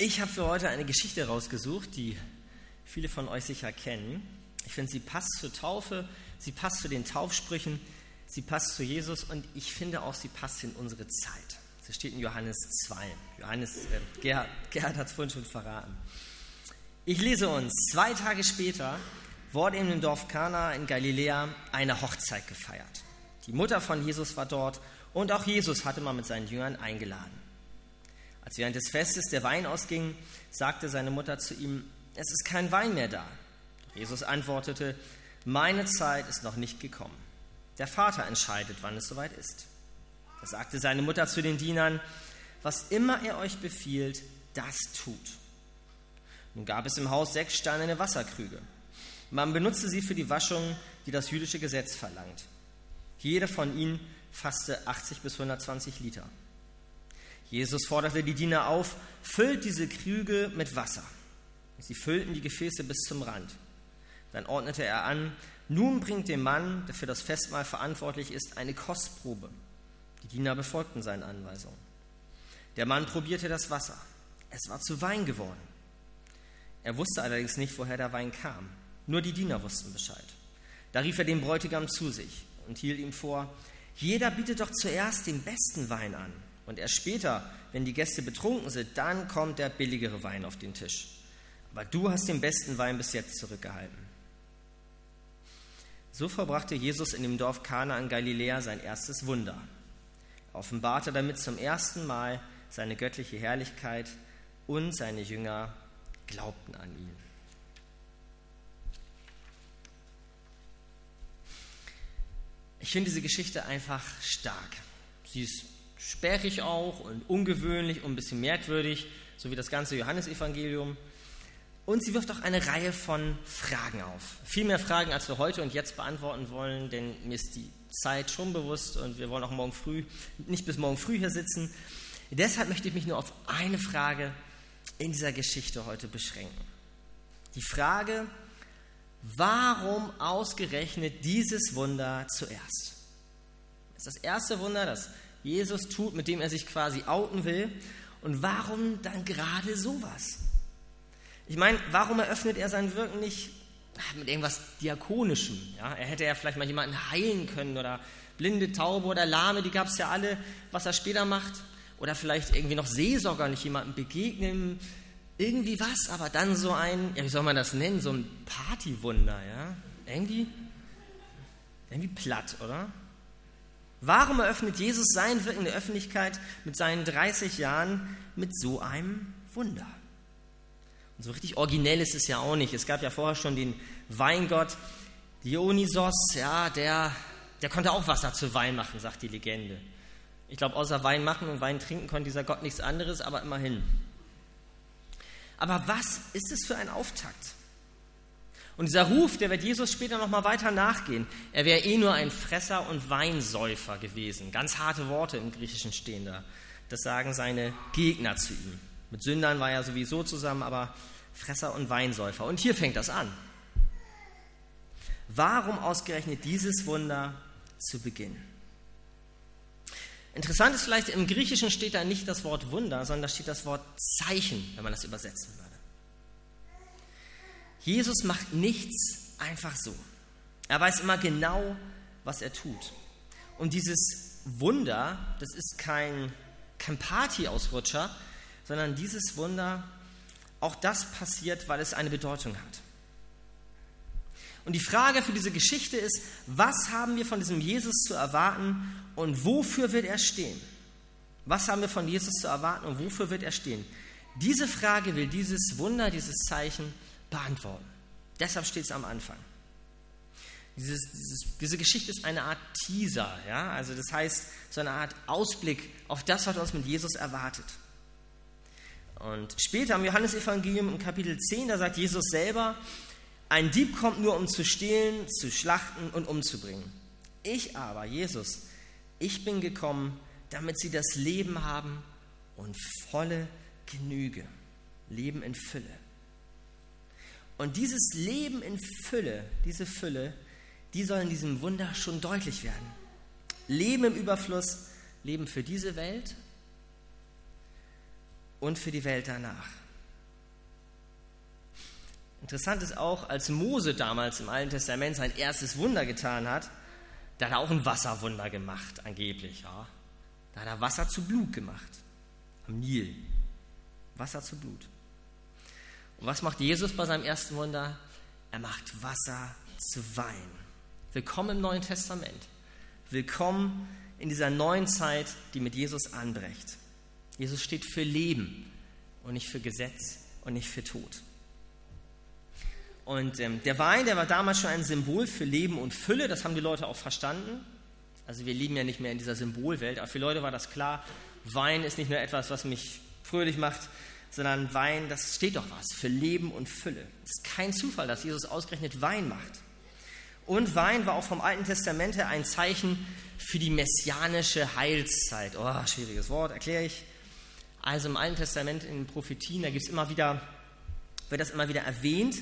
Ich habe für heute eine Geschichte rausgesucht, die viele von euch sicher kennen. Ich finde, sie passt zur Taufe, sie passt zu den Taufsprüchen, sie passt zu Jesus und ich finde auch, sie passt in unsere Zeit. Sie steht in Johannes 2. Johannes, äh, Gerhard, Gerhard hat es vorhin schon verraten. Ich lese uns, zwei Tage später wurde in dem Dorf Kana in Galiläa eine Hochzeit gefeiert. Die Mutter von Jesus war dort und auch Jesus hatte man mit seinen Jüngern eingeladen. Als während des Festes der Wein ausging, sagte seine Mutter zu ihm, es ist kein Wein mehr da. Jesus antwortete, meine Zeit ist noch nicht gekommen. Der Vater entscheidet, wann es soweit ist. Da sagte seine Mutter zu den Dienern, was immer er euch befiehlt, das tut. Nun gab es im Haus sechs steinerne Wasserkrüge. Man benutzte sie für die Waschung, die das jüdische Gesetz verlangt. Jeder von ihnen fasste 80 bis 120 Liter. Jesus forderte die Diener auf, füllt diese Krüge mit Wasser. Sie füllten die Gefäße bis zum Rand. Dann ordnete er an, nun bringt dem Mann, der für das Festmahl verantwortlich ist, eine Kostprobe. Die Diener befolgten seine Anweisungen. Der Mann probierte das Wasser. Es war zu Wein geworden. Er wusste allerdings nicht, woher der Wein kam. Nur die Diener wussten Bescheid. Da rief er den Bräutigam zu sich und hielt ihm vor, jeder bietet doch zuerst den besten Wein an. Und erst später, wenn die Gäste betrunken sind, dann kommt der billigere Wein auf den Tisch. Aber du hast den besten Wein bis jetzt zurückgehalten. So verbrachte Jesus in dem Dorf Kana in Galiläa sein erstes Wunder. Er offenbarte damit zum ersten Mal seine göttliche Herrlichkeit und seine Jünger glaubten an ihn. Ich finde diese Geschichte einfach stark. Sie ist sperrig auch und ungewöhnlich und ein bisschen merkwürdig, so wie das ganze Johannesevangelium. Und sie wirft auch eine Reihe von Fragen auf. Viel mehr Fragen, als wir heute und jetzt beantworten wollen, denn mir ist die Zeit schon bewusst und wir wollen auch morgen früh, nicht bis morgen früh hier sitzen. Deshalb möchte ich mich nur auf eine Frage in dieser Geschichte heute beschränken. Die Frage, warum ausgerechnet dieses Wunder zuerst? Das ist das erste Wunder, das Jesus tut, mit dem er sich quasi outen will. Und warum dann gerade sowas? Ich meine, warum eröffnet er sein Wirken nicht mit irgendwas Diakonischem? Ja? Er hätte ja vielleicht mal jemanden heilen können oder blinde, taube oder lahme, die gab es ja alle, was er später macht. Oder vielleicht irgendwie noch seelsorgerlich jemandem begegnen, irgendwie was, aber dann so ein, ja, wie soll man das nennen, so ein Partywunder, ja? Irgendwie, irgendwie platt, oder? Warum eröffnet Jesus sein Wirken in der Öffentlichkeit mit seinen 30 Jahren mit so einem Wunder? Und so richtig originell ist es ja auch nicht. Es gab ja vorher schon den Weingott Dionysos, ja, der, der konnte auch Wasser zu Wein machen, sagt die Legende. Ich glaube, außer Wein machen und Wein trinken konnte dieser Gott nichts anderes, aber immerhin. Aber was ist es für ein Auftakt? Und dieser Ruf, der wird Jesus später noch mal weiter nachgehen. Er wäre eh nur ein Fresser und Weinsäufer gewesen. Ganz harte Worte im Griechischen stehen da. Das sagen seine Gegner zu ihm. Mit Sündern war er sowieso zusammen, aber Fresser und Weinsäufer. Und hier fängt das an. Warum ausgerechnet dieses Wunder zu Beginn? Interessant ist vielleicht, im Griechischen steht da nicht das Wort Wunder, sondern da steht das Wort Zeichen, wenn man das übersetzen würde. Jesus macht nichts einfach so. Er weiß immer genau, was er tut. Und dieses Wunder, das ist kein, kein Partyausrutscher, sondern dieses Wunder, auch das passiert, weil es eine Bedeutung hat. Und die Frage für diese Geschichte ist, was haben wir von diesem Jesus zu erwarten und wofür wird er stehen? Was haben wir von Jesus zu erwarten und wofür wird er stehen? Diese Frage will dieses Wunder, dieses Zeichen beantworten. Deshalb steht es am Anfang. Dieses, dieses, diese Geschichte ist eine Art Teaser, ja? also das heißt so eine Art Ausblick auf das, was uns mit Jesus erwartet. Und später im Johannesevangelium im Kapitel 10, da sagt Jesus selber, ein Dieb kommt nur, um zu stehlen, zu schlachten und umzubringen. Ich aber, Jesus, ich bin gekommen, damit sie das Leben haben und volle Genüge, Leben in Fülle. Und dieses Leben in Fülle, diese Fülle, die soll in diesem Wunder schon deutlich werden. Leben im Überfluss, Leben für diese Welt und für die Welt danach. Interessant ist auch, als Mose damals im Alten Testament sein erstes Wunder getan hat, da hat er auch ein Wasserwunder gemacht, angeblich. Ja. Da hat er Wasser zu Blut gemacht. Am Nil. Wasser zu Blut. Und was macht Jesus bei seinem ersten Wunder? Er macht Wasser zu Wein. Willkommen im Neuen Testament. Willkommen in dieser neuen Zeit, die mit Jesus anbrecht. Jesus steht für Leben und nicht für Gesetz und nicht für Tod. Und ähm, der Wein, der war damals schon ein Symbol für Leben und Fülle, das haben die Leute auch verstanden. Also wir leben ja nicht mehr in dieser Symbolwelt, aber für Leute war das klar, Wein ist nicht nur etwas, was mich fröhlich macht, sondern Wein, das steht doch was für Leben und Fülle. Es ist kein Zufall, dass Jesus ausgerechnet Wein macht. Und Wein war auch vom Alten Testament her ein Zeichen für die messianische Heilszeit. Oh, schwieriges Wort, erkläre ich. Also im Alten Testament in den Prophetien, da gibt es immer wieder, wird das immer wieder erwähnt.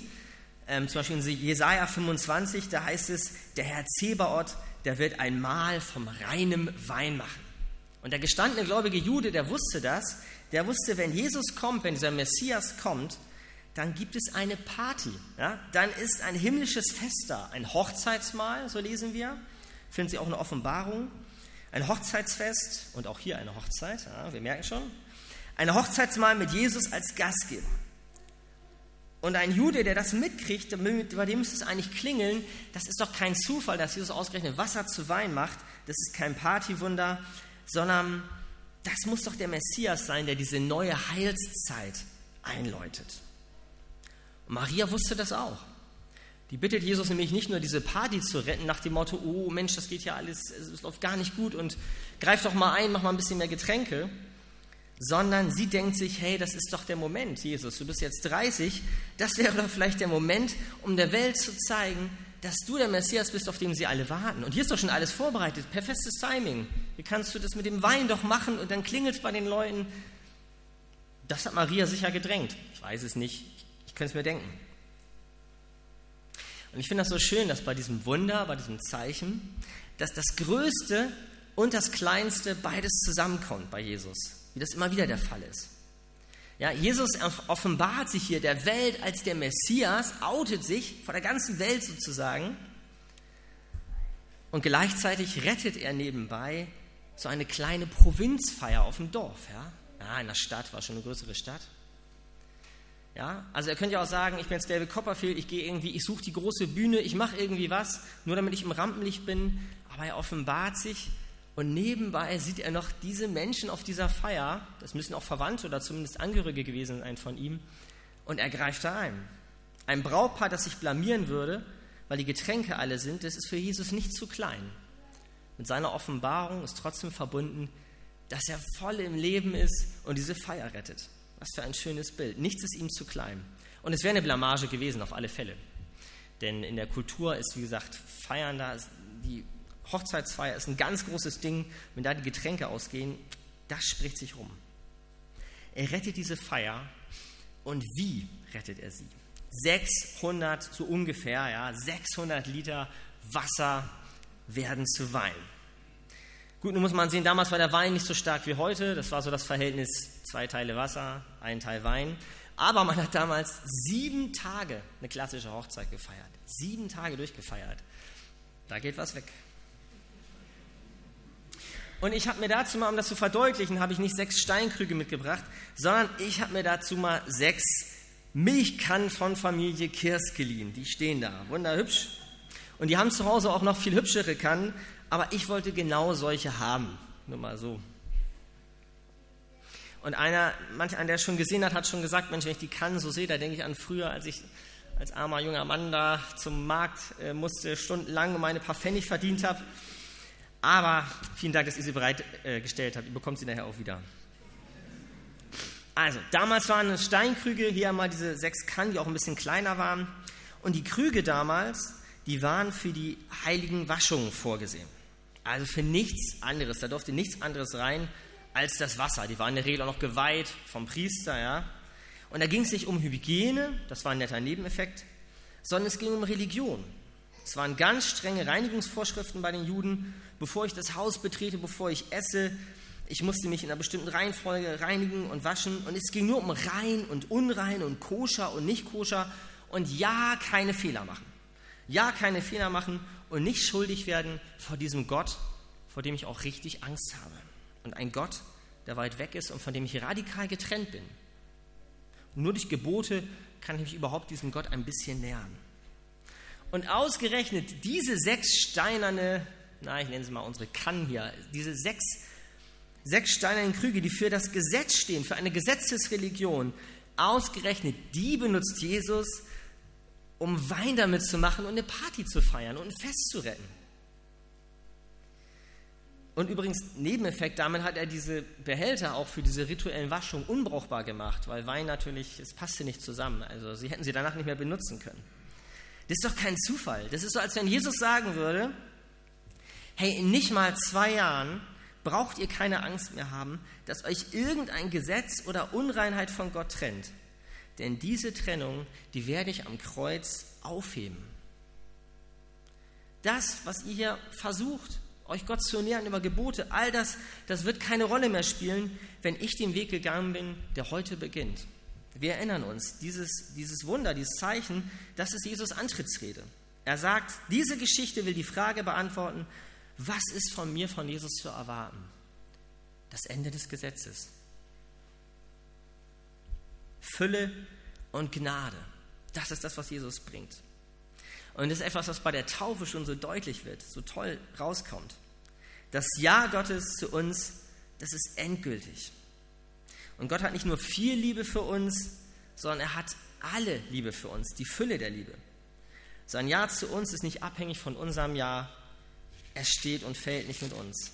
Ähm, zum Beispiel in Jesaja 25, da heißt es, der Herr Zebaoth, der wird ein Mahl vom reinem Wein machen. Und der gestandene gläubige Jude, der wusste das, der wusste, wenn Jesus kommt, wenn dieser Messias kommt, dann gibt es eine Party. Ja? Dann ist ein himmlisches Fest da, ein Hochzeitsmahl, so lesen wir. Finden Sie auch eine Offenbarung. Ein Hochzeitsfest und auch hier eine Hochzeit, ja, wir merken schon. Ein Hochzeitsmahl mit Jesus als Gastgeber. Und ein Jude, der das mitkriegt, bei dem müsste es eigentlich klingeln, das ist doch kein Zufall, dass Jesus ausgerechnet Wasser zu Wein macht. Das ist kein Partywunder, sondern das muss doch der Messias sein, der diese neue Heilszeit einläutet. Und Maria wusste das auch. Die bittet Jesus nämlich nicht nur diese Party zu retten, nach dem Motto, oh Mensch, das geht ja alles, es läuft gar nicht gut und greif doch mal ein, mach mal ein bisschen mehr Getränke, sondern sie denkt sich, hey, das ist doch der Moment, Jesus, du bist jetzt 30, das wäre doch vielleicht der Moment, um der Welt zu zeigen, dass du der Messias bist, auf den sie alle warten. Und hier ist doch schon alles vorbereitet, perfektes Timing. Wie kannst du das mit dem Wein doch machen und dann klingelt es bei den Leuten? Das hat Maria sicher gedrängt. Ich weiß es nicht, ich könnte es mir denken. Und ich finde das so schön, dass bei diesem Wunder, bei diesem Zeichen, dass das Größte und das Kleinste beides zusammenkommt bei Jesus, wie das immer wieder der Fall ist. Ja, Jesus offenbart sich hier der Welt als der Messias, outet sich vor der ganzen Welt sozusagen und gleichzeitig rettet er nebenbei so eine kleine Provinzfeier auf dem Dorf. Ja, ja in der Stadt war schon eine größere Stadt. Ja, also er könnte ja auch sagen, ich bin jetzt David Copperfield, ich gehe irgendwie, ich suche die große Bühne, ich mache irgendwie was, nur damit ich im Rampenlicht bin. Aber er offenbart sich und nebenbei sieht er noch diese Menschen auf dieser Feier, das müssen auch Verwandte oder zumindest Angehörige gewesen sein von ihm, und er greift da ein. Ein Brautpaar, das sich blamieren würde, weil die Getränke alle sind, das ist für Jesus nicht zu klein. Mit seiner Offenbarung ist trotzdem verbunden, dass er voll im Leben ist und diese Feier rettet. Was für ein schönes Bild. Nichts ist ihm zu klein. Und es wäre eine Blamage gewesen, auf alle Fälle. Denn in der Kultur ist, wie gesagt, Feiern da, die Hochzeitsfeier ist ein ganz großes Ding. Wenn da die Getränke ausgehen, das spricht sich rum. Er rettet diese Feier. Und wie rettet er sie? 600, so ungefähr, ja, 600 Liter Wasser werden zu Wein. Gut, nun muss man sehen, damals war der Wein nicht so stark wie heute. Das war so das Verhältnis zwei Teile Wasser, ein Teil Wein. Aber man hat damals sieben Tage eine klassische Hochzeit gefeiert. Sieben Tage durchgefeiert. Da geht was weg. Und ich habe mir dazu mal, um das zu verdeutlichen, habe ich nicht sechs Steinkrüge mitgebracht, sondern ich habe mir dazu mal sechs Milchkannen von Familie Kirs geliehen. Die stehen da, wunderhübsch. Und die haben zu Hause auch noch viel hübschere Kannen, aber ich wollte genau solche haben. Nur mal so. Und einer, manch einer, der schon gesehen hat, hat schon gesagt, Mensch, wenn ich die Kannen so sehe, da denke ich an früher, als ich als armer junger Mann da zum Markt äh, musste, stundenlang meine paar Pfennig verdient habe. Aber vielen Dank, dass ihr sie bereitgestellt habt. Ihr bekommt sie nachher auch wieder. Also, damals waren es Steinkrüge, hier einmal diese sechs Kannen, die auch ein bisschen kleiner waren. Und die Krüge damals, die waren für die heiligen Waschungen vorgesehen. Also für nichts anderes. Da durfte nichts anderes rein als das Wasser. Die waren in der Regel auch noch geweiht vom Priester, ja. Und da ging es nicht um Hygiene, das war ein netter Nebeneffekt, sondern es ging um Religion. Es waren ganz strenge Reinigungsvorschriften bei den Juden. Bevor ich das Haus betrete, bevor ich esse, ich musste mich in einer bestimmten Reihenfolge reinigen und waschen. Und es ging nur um rein und unrein und koscher und nicht koscher. und ja, keine Fehler machen. Ja, keine Fehler machen und nicht schuldig werden vor diesem Gott, vor dem ich auch richtig Angst habe. Und ein Gott, der weit weg ist und von dem ich radikal getrennt bin. Und nur durch Gebote kann ich mich überhaupt diesem Gott ein bisschen nähern. Und ausgerechnet diese sechs steinerne, na, ich nenne sie mal unsere Kannen hier, diese sechs, sechs steinernen Krüge, die für das Gesetz stehen, für eine Gesetzesreligion, ausgerechnet die benutzt Jesus, um Wein damit zu machen und eine Party zu feiern und ein Fest zu retten. Und übrigens, Nebeneffekt, damit hat er diese Behälter auch für diese rituellen Waschungen unbrauchbar gemacht, weil Wein natürlich, es passte nicht zusammen. Also sie hätten sie danach nicht mehr benutzen können. Das ist doch kein Zufall. Das ist so, als wenn Jesus sagen würde, hey, in nicht mal zwei Jahren braucht ihr keine Angst mehr haben, dass euch irgendein Gesetz oder Unreinheit von Gott trennt. Denn diese Trennung, die werde ich am Kreuz aufheben. Das, was ihr hier versucht, euch Gott zu nähern über Gebote, all das, das wird keine Rolle mehr spielen, wenn ich den Weg gegangen bin, der heute beginnt. Wir erinnern uns, dieses, dieses Wunder, dieses Zeichen, das ist Jesus Antrittsrede. Er sagt, diese Geschichte will die Frage beantworten, was ist von mir, von Jesus zu erwarten? Das Ende des Gesetzes. Fülle und Gnade. Das ist das, was Jesus bringt. Und das ist etwas, was bei der Taufe schon so deutlich wird, so toll rauskommt. Das Ja Gottes zu uns, das ist endgültig. Und Gott hat nicht nur viel Liebe für uns, sondern er hat alle Liebe für uns, die Fülle der Liebe. Sein Ja zu uns ist nicht abhängig von unserem Ja. Er steht und fällt nicht mit uns.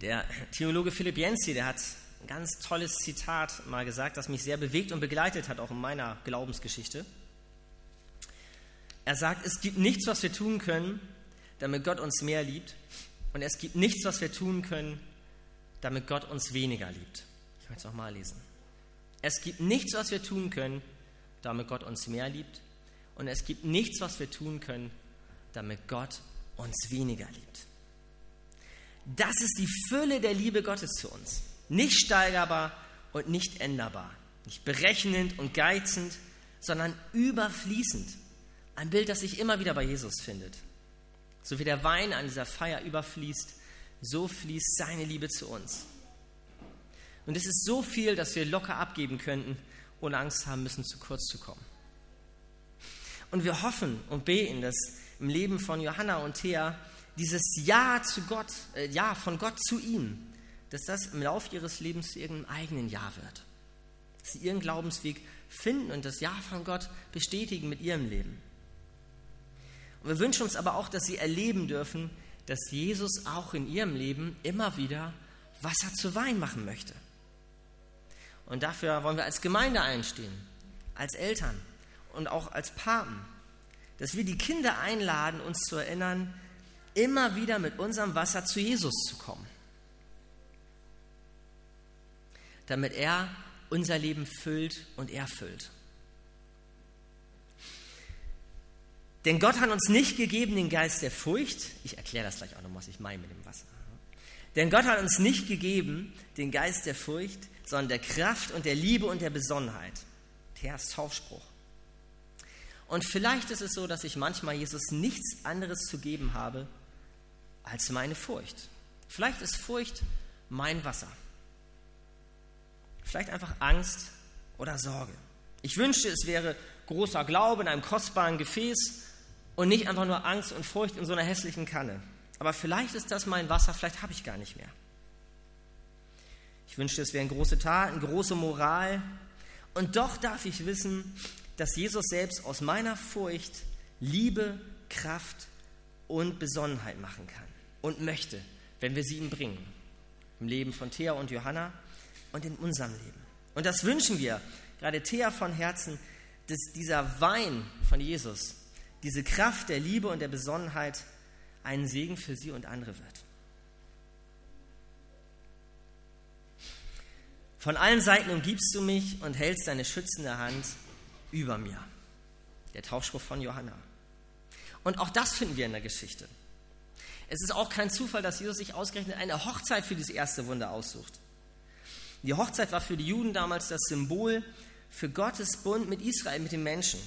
Der Theologe Philipp Jensi, der hat ein ganz tolles Zitat mal gesagt, das mich sehr bewegt und begleitet hat, auch in meiner Glaubensgeschichte. Er sagt, es gibt nichts, was wir tun können, damit Gott uns mehr liebt. Und es gibt nichts, was wir tun können, damit Gott uns weniger liebt. Ich möchte es nochmal lesen. Es gibt nichts, was wir tun können, damit Gott uns mehr liebt. Und es gibt nichts, was wir tun können, damit Gott uns weniger liebt. Das ist die Fülle der Liebe Gottes zu uns. Nicht steigerbar und nicht änderbar. Nicht berechnend und geizend, sondern überfließend. Ein Bild, das sich immer wieder bei Jesus findet. So wie der Wein an dieser Feier überfließt, so fließt seine Liebe zu uns. Und es ist so viel, dass wir locker abgeben könnten, ohne Angst haben müssen, zu kurz zu kommen. Und wir hoffen und beten, dass im Leben von Johanna und Thea dieses Ja zu Gott, äh, Ja von Gott zu ihm, dass das im Laufe ihres Lebens zu ihrem eigenen Ja wird. Dass sie ihren Glaubensweg finden und das Ja von Gott bestätigen mit ihrem Leben. Und wir wünschen uns aber auch, dass sie erleben dürfen, dass Jesus auch in ihrem Leben immer wieder Wasser zu Wein machen möchte. Und dafür wollen wir als Gemeinde einstehen, als Eltern und auch als Paten, dass wir die Kinder einladen, uns zu erinnern, immer wieder mit unserem Wasser zu Jesus zu kommen, damit er unser Leben füllt und erfüllt. Denn Gott hat uns nicht gegeben den Geist der Furcht. Ich erkläre das gleich auch noch, was ich meine mit dem Wasser. Denn Gott hat uns nicht gegeben den Geist der Furcht, sondern der Kraft und der Liebe und der Besonnenheit. Thers Taufspruch. Und vielleicht ist es so, dass ich manchmal Jesus nichts anderes zu geben habe als meine Furcht. Vielleicht ist Furcht mein Wasser. Vielleicht einfach Angst oder Sorge. Ich wünschte, es wäre großer Glaube in einem kostbaren Gefäß und nicht einfach nur Angst und Furcht in so einer hässlichen Kanne. Aber vielleicht ist das mein Wasser, vielleicht habe ich gar nicht mehr. Ich wünschte, es wären große Taten, große Moral. Und doch darf ich wissen, dass Jesus selbst aus meiner Furcht Liebe, Kraft und Besonnenheit machen kann und möchte, wenn wir sie ihm bringen. Im Leben von Thea und Johanna und in unserem Leben. Und das wünschen wir, gerade Thea von Herzen, dass dieser Wein von Jesus, diese Kraft der Liebe und der Besonnenheit ein Segen für sie und andere wird. Von allen Seiten umgibst du mich und hältst deine schützende Hand über mir. Der Tauschspruch von Johanna. Und auch das finden wir in der Geschichte. Es ist auch kein Zufall, dass Jesus sich ausgerechnet eine Hochzeit für dieses erste Wunder aussucht. Die Hochzeit war für die Juden damals das Symbol für Gottes Bund mit Israel, mit den Menschen.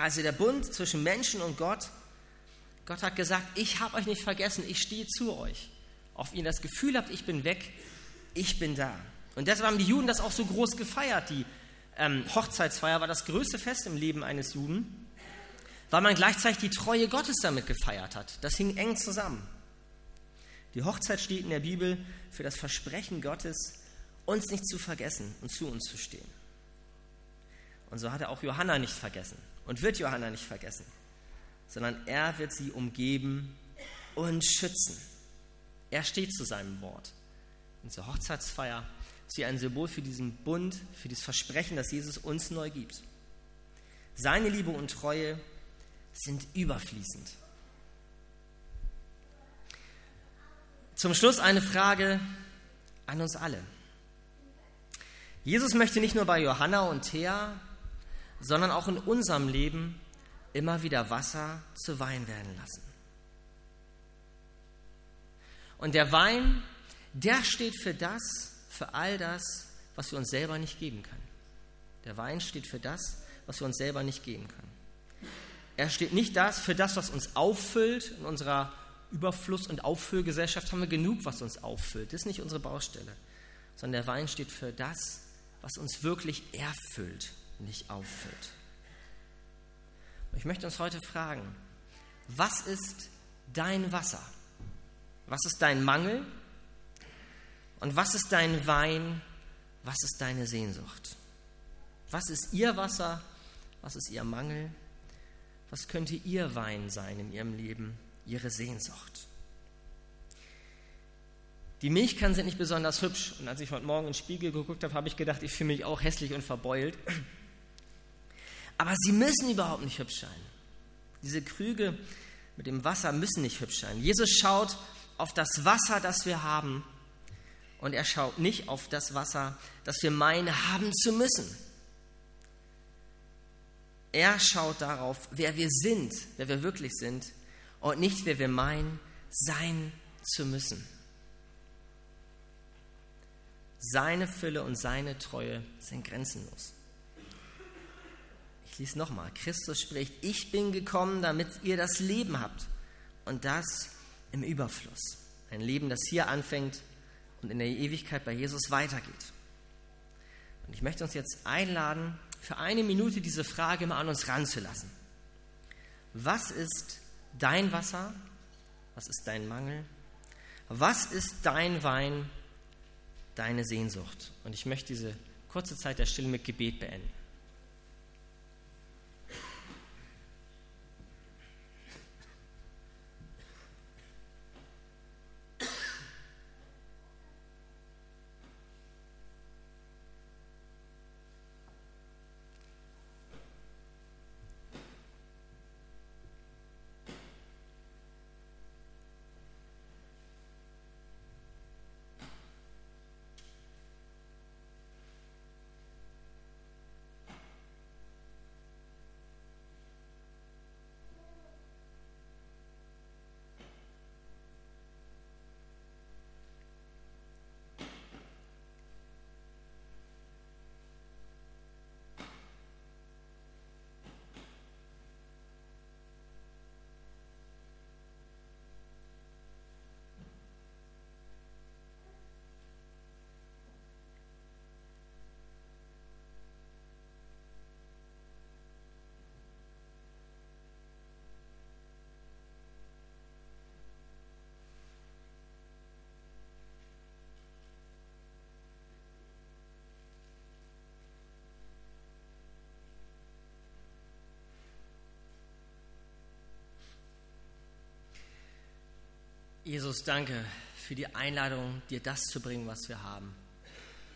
Also der Bund zwischen Menschen und Gott. Gott hat gesagt, ich habe euch nicht vergessen, ich stehe zu euch. Wenn ihr das Gefühl habt, ich bin weg, ich bin da. Und deshalb haben die Juden das auch so groß gefeiert. Die ähm, Hochzeitsfeier war das größte Fest im Leben eines Juden, weil man gleichzeitig die Treue Gottes damit gefeiert hat. Das hing eng zusammen. Die Hochzeit steht in der Bibel für das Versprechen Gottes, uns nicht zu vergessen und zu uns zu stehen. Und so hat er auch Johanna nicht vergessen und wird Johanna nicht vergessen, sondern er wird sie umgeben und schützen. Er steht zu seinem Wort. Zur Hochzeitsfeier ist sie ein Symbol für diesen Bund, für das Versprechen, das Jesus uns neu gibt. Seine Liebe und Treue sind überfließend. Zum Schluss eine Frage an uns alle. Jesus möchte nicht nur bei Johanna und Thea, sondern auch in unserem Leben immer wieder Wasser zu Wein werden lassen. Und der Wein, der steht für das, für all das, was wir uns selber nicht geben können. Der Wein steht für das, was wir uns selber nicht geben können. Er steht nicht das für das, was uns auffüllt. In unserer Überfluss- und Auffüllgesellschaft haben wir genug, was uns auffüllt. Das ist nicht unsere Baustelle. Sondern der Wein steht für das, was uns wirklich erfüllt, nicht auffüllt. Ich möchte uns heute fragen, was ist dein Wasser? Was ist dein Mangel? Und was ist dein Wein? Was ist deine Sehnsucht? Was ist ihr Wasser? Was ist ihr Mangel? Was könnte ihr Wein sein in ihrem Leben? Ihre Sehnsucht? Die Milchkannen sind nicht besonders hübsch. Und als ich heute Morgen in den Spiegel geguckt habe, habe ich gedacht, ich fühle mich auch hässlich und verbeult. Aber sie müssen überhaupt nicht hübsch sein. Diese Krüge mit dem Wasser müssen nicht hübsch sein. Jesus schaut auf das Wasser, das wir haben. Und er schaut nicht auf das Wasser, das wir meinen haben zu müssen. Er schaut darauf, wer wir sind, wer wir wirklich sind und nicht, wer wir meinen, sein zu müssen. Seine Fülle und seine Treue sind grenzenlos. Ich lese nochmal. Christus spricht, ich bin gekommen, damit ihr das Leben habt und das im Überfluss. Ein Leben, das hier anfängt und in der Ewigkeit bei Jesus weitergeht. Und ich möchte uns jetzt einladen, für eine Minute diese Frage mal an uns ranzulassen. Was ist dein Wasser? Was ist dein Mangel? Was ist dein Wein? deine Sehnsucht. Und ich möchte diese kurze Zeit der Stille mit Gebet beenden. Jesus, danke für die Einladung, dir das zu bringen, was wir haben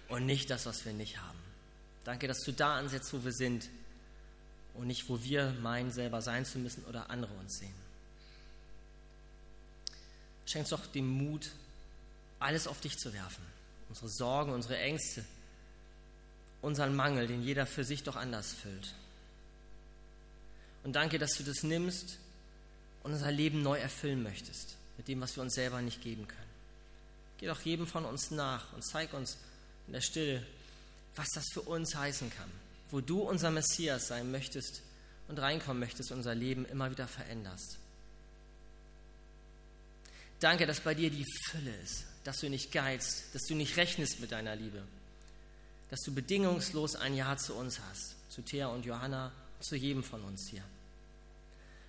und nicht das, was wir nicht haben. Danke, dass du da ansetzt, wo wir sind und nicht, wo wir meinen, selber sein zu müssen oder andere uns sehen. Schenk uns doch den Mut, alles auf dich zu werfen. Unsere Sorgen, unsere Ängste, unseren Mangel, den jeder für sich doch anders füllt. Und danke, dass du das nimmst und unser Leben neu erfüllen möchtest, mit dem, was wir uns selber nicht geben können. Geh doch jedem von uns nach und zeig uns in der Stille, was das für uns heißen kann, wo du unser Messias sein möchtest und reinkommen möchtest, unser Leben immer wieder veränderst. Danke, dass bei dir die Fülle ist, dass du nicht geizt, dass du nicht rechnest mit deiner Liebe, dass du bedingungslos ein Ja zu uns hast, zu Thea und Johanna, zu jedem von uns hier.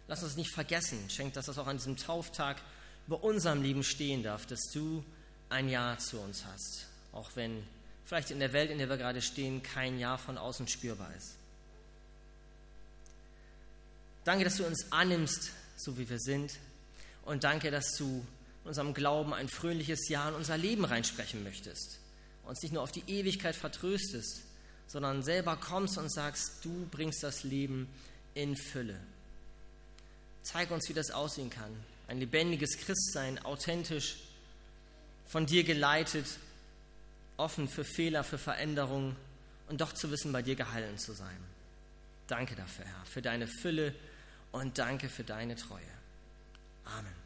Lass uns nicht vergessen, schenk, dass das auch an diesem Tauftag über unserem Leben stehen darf, dass du ein Ja zu uns hast, auch wenn vielleicht in der Welt, in der wir gerade stehen, kein Ja von außen spürbar ist. Danke, dass du uns annimmst, so wie wir sind. Und danke, dass du in unserem Glauben ein fröhliches Ja in unser Leben reinsprechen möchtest. Uns nicht nur auf die Ewigkeit vertröstest, sondern selber kommst und sagst, du bringst das Leben in Fülle. Zeig uns, wie das aussehen kann. Ein lebendiges Christsein, authentisch, von dir geleitet, offen für Fehler, für Veränderungen und doch zu wissen, bei dir geheilen zu sein. Danke dafür, Herr, für deine Fülle und danke für deine Treue. Amen.